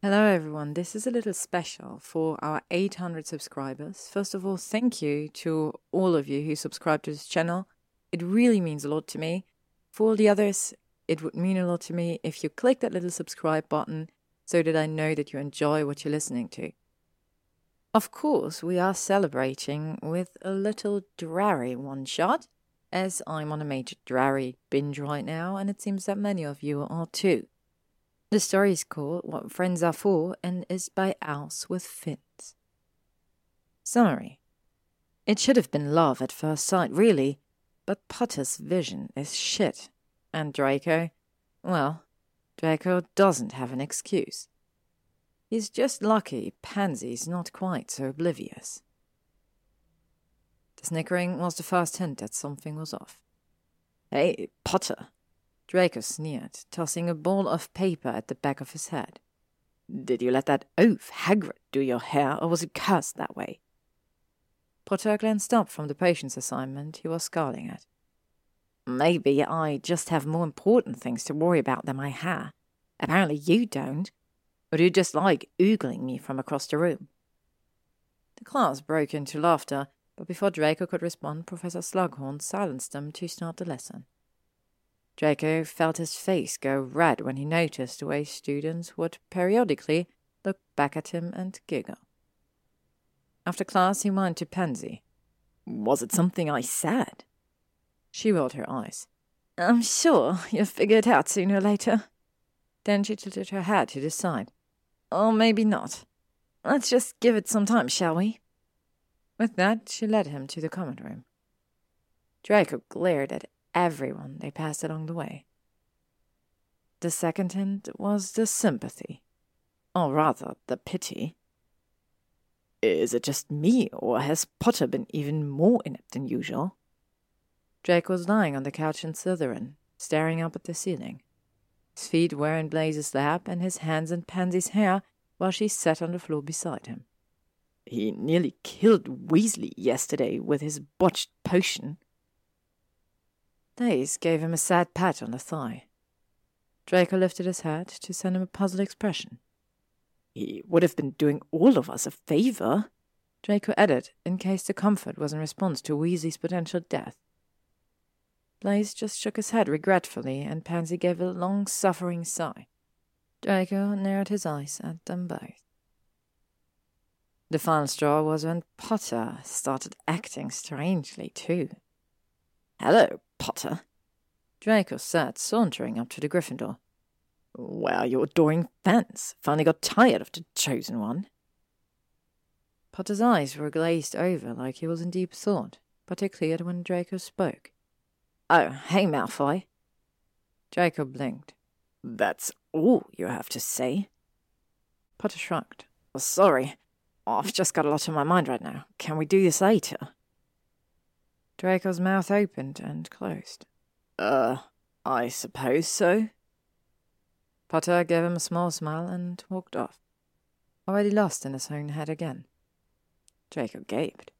Hello, everyone. This is a little special for our 800 subscribers. First of all, thank you to all of you who subscribe to this channel. It really means a lot to me. For all the others, it would mean a lot to me if you click that little subscribe button so that I know that you enjoy what you're listening to. Of course, we are celebrating with a little Drarry one shot, as I'm on a major Drarry binge right now, and it seems that many of you are too. The story is called What Friends Are For and is by Owls with Fins. Summary It should have been love at first sight, really, but Potter's vision is shit. And Draco, well, Draco doesn't have an excuse. He's just lucky Pansy's not quite so oblivious. The snickering was the first hint that something was off. Hey, Potter! Draco sneered, tossing a ball of paper at the back of his head. Did you let that oaf Hagrid do your hair, or was it cursed that way? Potter glanced up from the potions assignment he was scowling at. Maybe I just have more important things to worry about than my hair. Apparently you don't. Or you just like oogling me from across the room? The class broke into laughter, but before Draco could respond, Professor Slughorn silenced them to start the lesson. Draco felt his face go red when he noticed the way students would periodically look back at him and giggle. After class, he went to Pansy. Was it something I said? She rolled her eyes. I'm sure you'll figure it out sooner or later. Then she tilted her head to the side. Or maybe not. Let's just give it some time, shall we? With that, she led him to the common room. Draco glared at everyone they passed along the way. The second hint was the sympathy, or rather, the pity. Is it just me, or has Potter been even more inept than usual? Draco was lying on the couch in Slytherin, staring up at the ceiling. His feet were in Blaise's lap, and his hands in Pansy's hair, while she sat on the floor beside him. He nearly killed Weasley yesterday with his botched potion. Blaise gave him a sad pat on the thigh. Draco lifted his head to send him a puzzled expression. He would have been doing all of us a favor, Draco added, in case the comfort was in response to Weasley's potential death. Blaise just shook his head regretfully, and Pansy gave a long suffering sigh. Draco narrowed his eyes at them both. The final straw was when Potter started acting strangely, too. Hello, Potter, Draco sat sauntering up to the Gryffindor. Well, your adoring fans finally got tired of the chosen one. Potter's eyes were glazed over like he was in deep thought, but they cleared when Draco spoke. Oh, hey, Malfoy. Draco blinked. That's all you have to say? Potter shrugged. Oh, sorry. I've just got a lot on my mind right now. Can we do this later? Draco's mouth opened and closed. Uh, I suppose so. Potter gave him a small smile and walked off, already lost in his own head again. Draco gaped.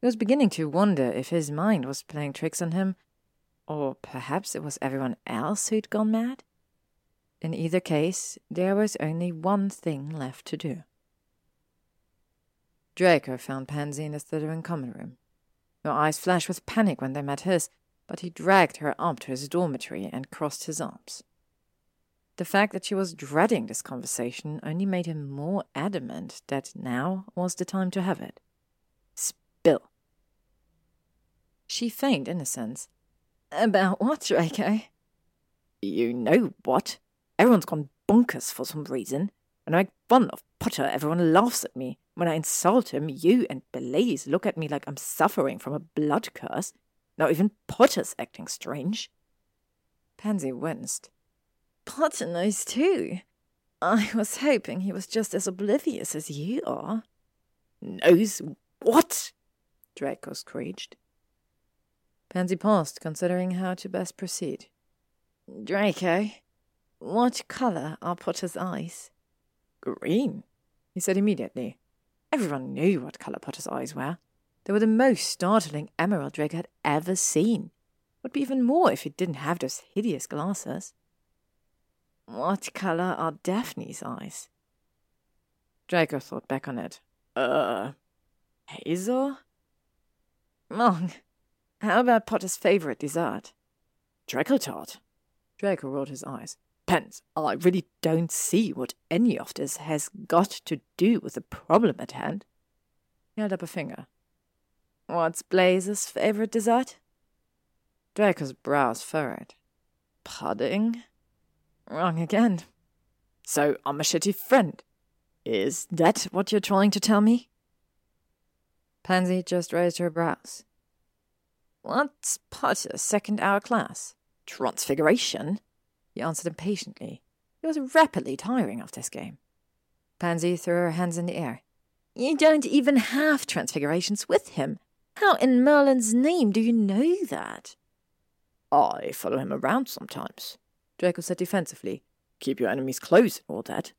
He was beginning to wonder if his mind was playing tricks on him or perhaps it was everyone else who'd gone mad? In either case, there was only one thing left to do. Draco found Pansy in the Slytherin common room. Her eyes flashed with panic when they met his, but he dragged her up to his dormitory and crossed his arms. The fact that she was dreading this conversation only made him more adamant that now was the time to have it. Spill. She feigned innocence, about what, Draco? You know what? Everyone's gone bonkers for some reason. When I make fun of Potter, everyone laughs at me. When I insult him, you and Blaise look at me like I'm suffering from a blood curse. Now even Potter's acting strange. Pansy winced. Potter knows too. I was hoping he was just as oblivious as you are. Knows what? Draco screeched. Pansy paused, considering how to best proceed. Draco, what colour are Potter's eyes? Green, he said immediately. Everyone knew what colour Potter's eyes were. They were the most startling emerald Draco had ever seen. Would be even more if he didn't have those hideous glasses. What colour are Daphne's eyes? Draco thought back on it. Uh, Hazel? Wrong. How about Potter's favorite dessert? Treacle tart. Draco rolled his eyes. Pens, oh, I really don't see what any of this has got to do with the problem at hand. He held up a finger. What's Blaise's favorite dessert? Draco's brows furrowed. Pudding? Wrong again. So I'm a shitty friend. Is that what you're trying to tell me? Pansy just raised her brows. What's Potter's second hour class? Transfiguration? He answered impatiently. He was rapidly tiring of this game. Pansy threw her hands in the air. You don't even have transfigurations with him. How in Merlin's name do you know that? I follow him around sometimes, Draco said defensively. Keep your enemies close and all that.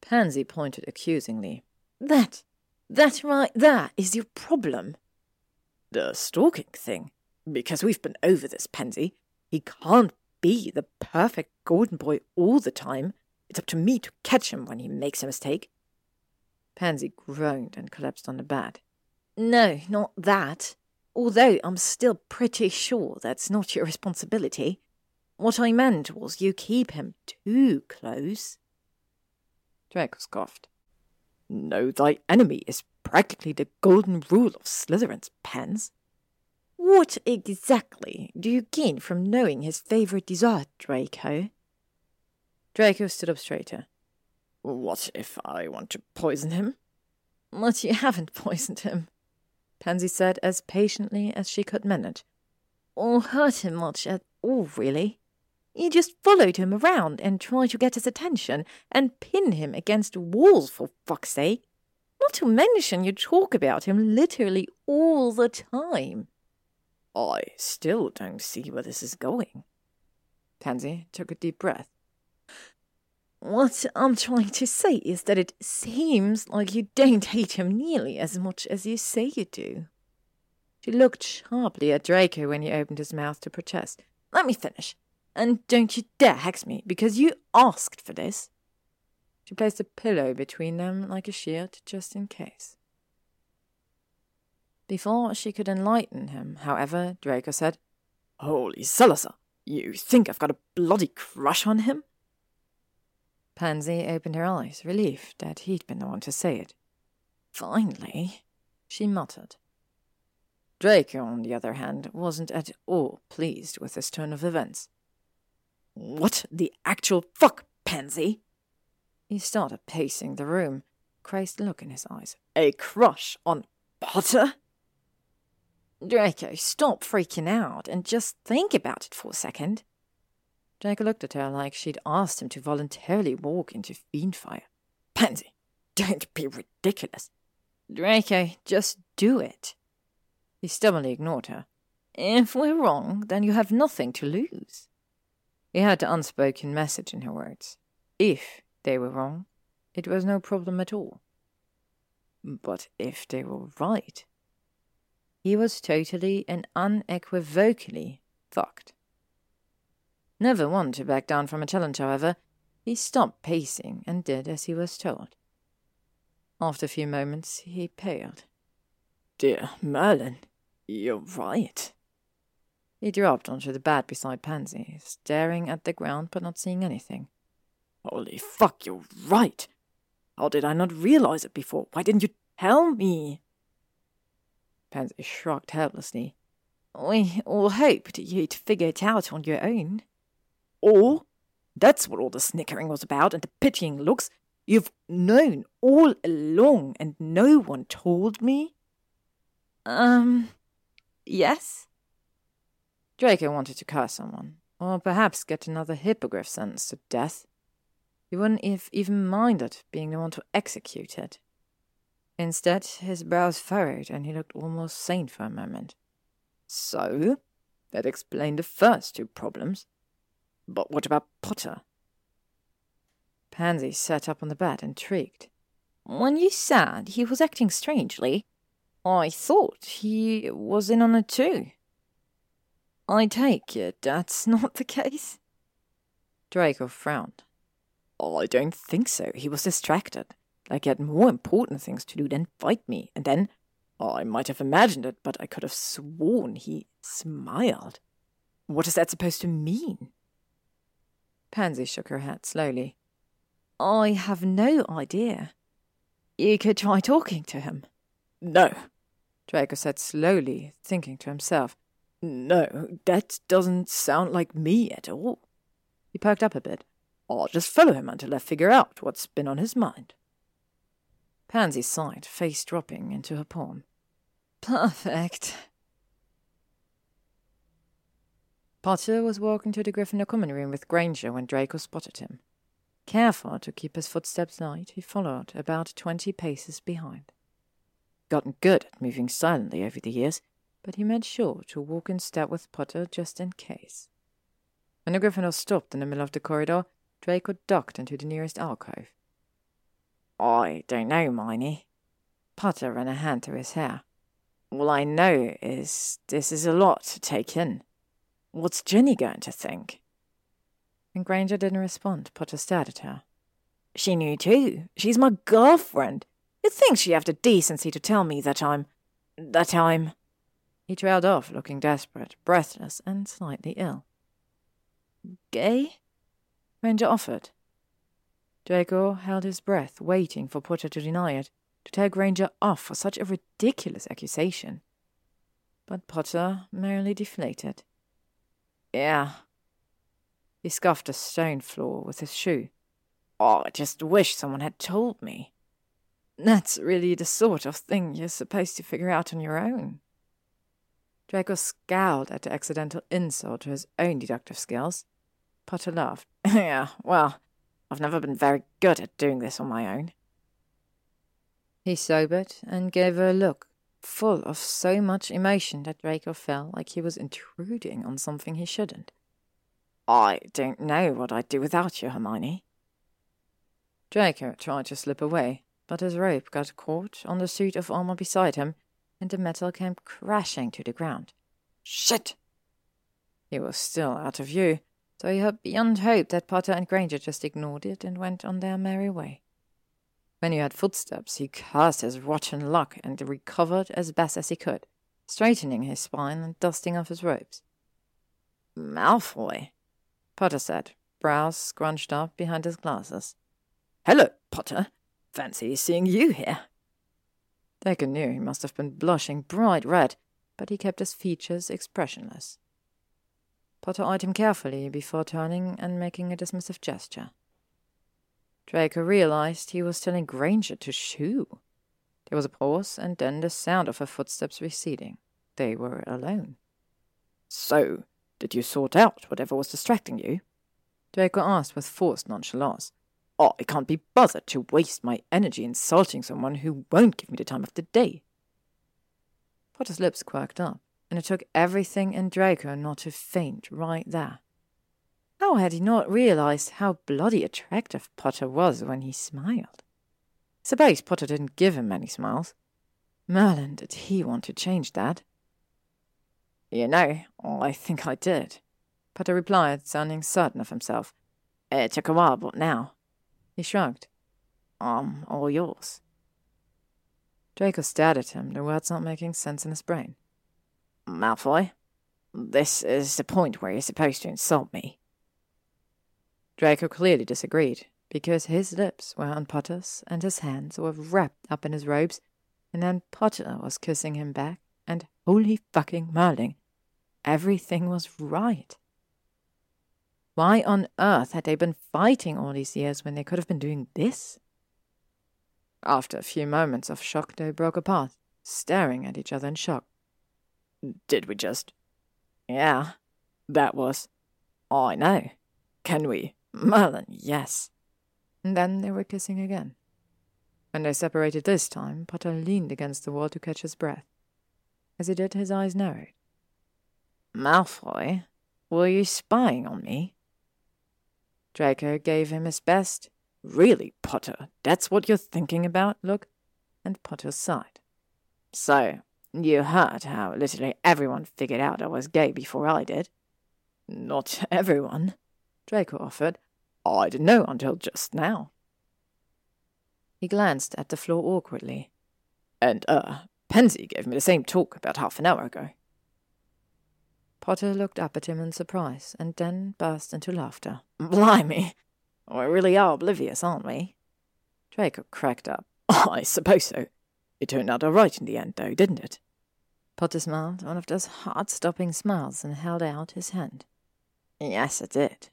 Pansy pointed accusingly. That, that right there is your problem. The stalking thing. Because we've been over this, Pansy. He can't be the perfect golden boy all the time. It's up to me to catch him when he makes a mistake. Pansy groaned and collapsed on the bed. No, not that. Although I'm still pretty sure that's not your responsibility. What I meant was you keep him too close. Draco scoffed. Know thy enemy is practically the golden rule of Slytherin's pens. What exactly do you gain from knowing his favorite dessert, Draco? Draco stood up straighter. What if I want to poison him? But you haven't poisoned him, Pansy said as patiently as she could manage. Or hurt him much at all, really. You just followed him around and tried to get his attention and pin him against walls, for fuck's sake. Not to mention you talk about him literally all the time. I still don't see where this is going. Pansy took a deep breath. What I'm trying to say is that it seems like you don't hate him nearly as much as you say you do. She looked sharply at Draco when he opened his mouth to protest. Let me finish. And don't you dare hex me, because you asked for this. She placed a pillow between them like a shield, just in case. Before she could enlighten him, however, Draco said, Holy Salazar, you think I've got a bloody crush on him? Pansy opened her eyes, relieved that he'd been the one to say it. Finally, she muttered. Draco, on the other hand, wasn't at all pleased with this turn of events. What the actual fuck, Pansy? He started pacing the room, crazed look in his eyes. A crush on Potter? Draco, stop freaking out and just think about it for a second. Draco looked at her like she'd asked him to voluntarily walk into fiendfyre. Pansy, don't be ridiculous. Draco, just do it. He stubbornly ignored her. If we're wrong, then you have nothing to lose. He had the unspoken message in her words. If they were wrong, it was no problem at all. But if they were right, he was totally and unequivocally fucked. Never one to back down from a challenge, however, he stopped pacing and did as he was told. After a few moments, he paled. Dear Merlin, you're right. He dropped onto the bed beside Pansy, staring at the ground but not seeing anything. Holy fuck, you're right. How did I not realize it before? Why didn't you tell me? Pansy shrugged helplessly. We all hoped you'd figure it out on your own. All? That's what all the snickering was about and the pitying looks. You've known all along and no one told me? Um, yes? Draco wanted to curse someone, or perhaps get another hippogriff sentenced to death. He wouldn't have even minded being the one to execute it. Instead, his brows furrowed and he looked almost sane for a moment. So, that explained the first two problems. But what about Potter? Pansy sat up on the bed, intrigued. When you said he was acting strangely, I thought he was in on it too. I take it that's not the case? Draco frowned. I don't think so. He was distracted. Like he had more important things to do than fight me, and then oh, I might have imagined it, but I could have sworn he smiled. What is that supposed to mean? Pansy shook her head slowly. I have no idea. You could try talking to him. No, Draco said slowly, thinking to himself. No, that doesn't sound like me at all. He perked up a bit. I'll just follow him until I figure out what's been on his mind. Pansy sighed, face dropping into her palm. Perfect. Potter was walking to the Gryffindor common room with Granger when Draco spotted him. Careful to keep his footsteps light, he followed about twenty paces behind. Gotten good at moving silently over the years, but he made sure to walk in step with Potter just in case. When the Gryffindor stopped in the middle of the corridor, Draco ducked into the nearest alcove. I don't know, 'Mione. Potter ran a hand through his hair. All I know is this is a lot to take in. What's Ginny going to think? When Granger didn't respond, Potter stared at her. She knew too. She's my girlfriend. You'd think she'd have the decency to tell me that I'm. that I'm. He trailed off, looking desperate, breathless, and slightly ill. Gay? Granger offered. Draco held his breath, waiting for Potter to deny it, to tell Granger off for such a ridiculous accusation. But Potter merely deflated. Yeah. He scuffed the stone floor with his shoe. Oh, I just wish someone had told me. That's really the sort of thing you're supposed to figure out on your own. Draco scowled at the accidental insult to his own deductive skills. Potter laughed. yeah, well, I've never been very good at doing this on my own. He sobered and gave her a look full of so much emotion that Draco felt like he was intruding on something he shouldn't. I don't know what I'd do without you, Hermione. Draco tried to slip away, but his rope got caught on the suit of armor beside him, and the metal came crashing to the ground. Shit! He was still out of view, so he hoped beyond hope that Potter and Granger just ignored it and went on their merry way. When he heard footsteps, he cursed his rotten luck and recovered as best as he could, straightening his spine and dusting off his robes. Malfoy, Potter said, brows scrunched up behind his glasses. Hello, Potter. Fancy seeing you here. Draco knew he must have been blushing bright red, but he kept his features expressionless. Potter eyed him carefully before turning and making a dismissive gesture. Draco realized he was telling Granger to shoo. There was a pause, and then the sound of her footsteps receding. They were alone. So, did you sort out whatever was distracting you? Draco asked with forced nonchalance. Oh, I can't be bothered to waste my energy insulting someone who won't give me the time of the day. Potter's lips quirked up, and it took everything in Draco not to faint right there. How had he not realized how bloody attractive Potter was when he smiled? Suppose Potter didn't give him many smiles. Merlin, did he want to change that? You know, oh, I think I did, Potter replied, sounding certain of himself. It took a while, but now. He shrugged. I'm all yours. Draco stared at him, the words not making sense in his brain. Malfoy, this is the point where you're supposed to insult me. Draco clearly disagreed, because his lips were on Potter's and his hands were wrapped up in his robes, and then Potter was kissing him back, and holy fucking Merlin, everything was right. Why on earth had they been fighting all these years when they could have been doing this? After a few moments of shock, they broke apart, staring at each other in shock. Did we just? Yeah, that was. I know. Can we Merlin, yes. And then they were kissing again. When they separated this time, Potter leaned against the wall to catch his breath. As he did, his eyes narrowed. Malfoy, were you spying on me? Draco gave him his best. Really, Potter, that's what you're thinking about, look? And Potter sighed. So, you heard how literally everyone figured out I was gay before I did? Not everyone. Draco offered. I didn't know until just now. He glanced at the floor awkwardly. And, uh, Pansy gave me the same talk about half an hour ago. Potter looked up at him in surprise and then burst into laughter. Blimey! We really are oblivious, aren't we? Draco cracked up. I suppose so. It turned out all right in the end, though, didn't it? Potter smiled, one of those heart stopping smiles, and held out his hand. Yes, it did.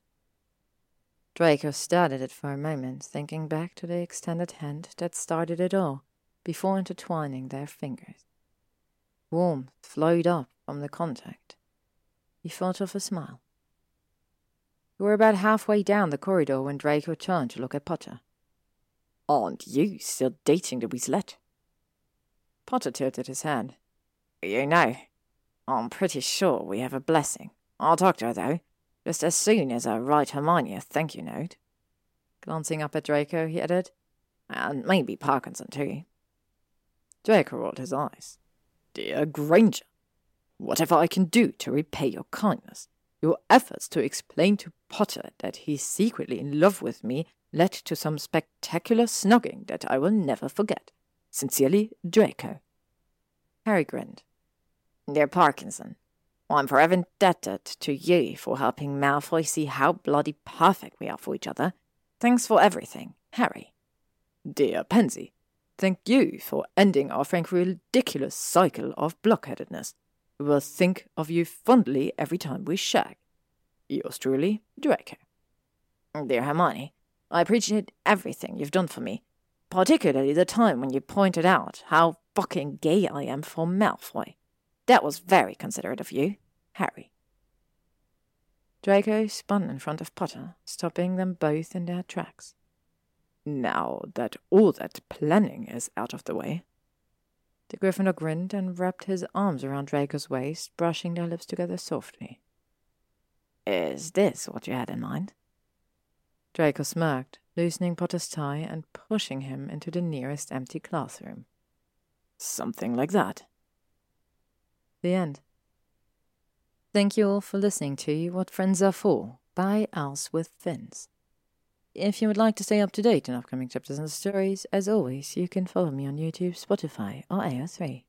Draco stared at it for a moment, thinking back to the extended hand that started it all, before intertwining their fingers. Warmth flowed up from the contact. He thought of a smile. We were about halfway down the corridor when Draco turned to look at Potter. Aren't you still dating the Weaslette? Potter tilted his head. You know, I'm pretty sure we have a blessing. I'll talk to her, though, just as soon as I write Hermione a thank you note. Glancing up at Draco, he added, And maybe Parkinson, too. Draco rolled his eyes. Dear Granger, whatever I can do to repay your kindness, your efforts to explain to Potter that he's secretly in love with me led to some spectacular snogging that I will never forget. Sincerely, Draco. Harry grinned. Dear Parkinson, I'm forever indebted to you for helping Malfoy see how bloody perfect we are for each other. Thanks for everything, Harry. Dear Pansy, thank you for ending our frankly ridiculous cycle of blockheadedness. We will think of you fondly every time we shag. Yours truly, Draco. Dear Hermione, I appreciate everything you've done for me, particularly the time when you pointed out how fucking gay I am for Malfoy. That was very considerate of you, Harry. Draco spun in front of Potter, stopping them both in their tracks. Now that all that planning is out of the way. The Gryffindor grinned and wrapped his arms around Draco's waist, brushing their lips together softly. Is this what you had in mind? Draco smirked, loosening Potter's tie and pushing him into the nearest empty classroom. Something like that. The end. Thank you all for listening to What Friends Are For by Owls with Fins. If you would like to stay up to date on upcoming chapters and stories, as always, you can follow me on YouTube, Spotify, or AO3.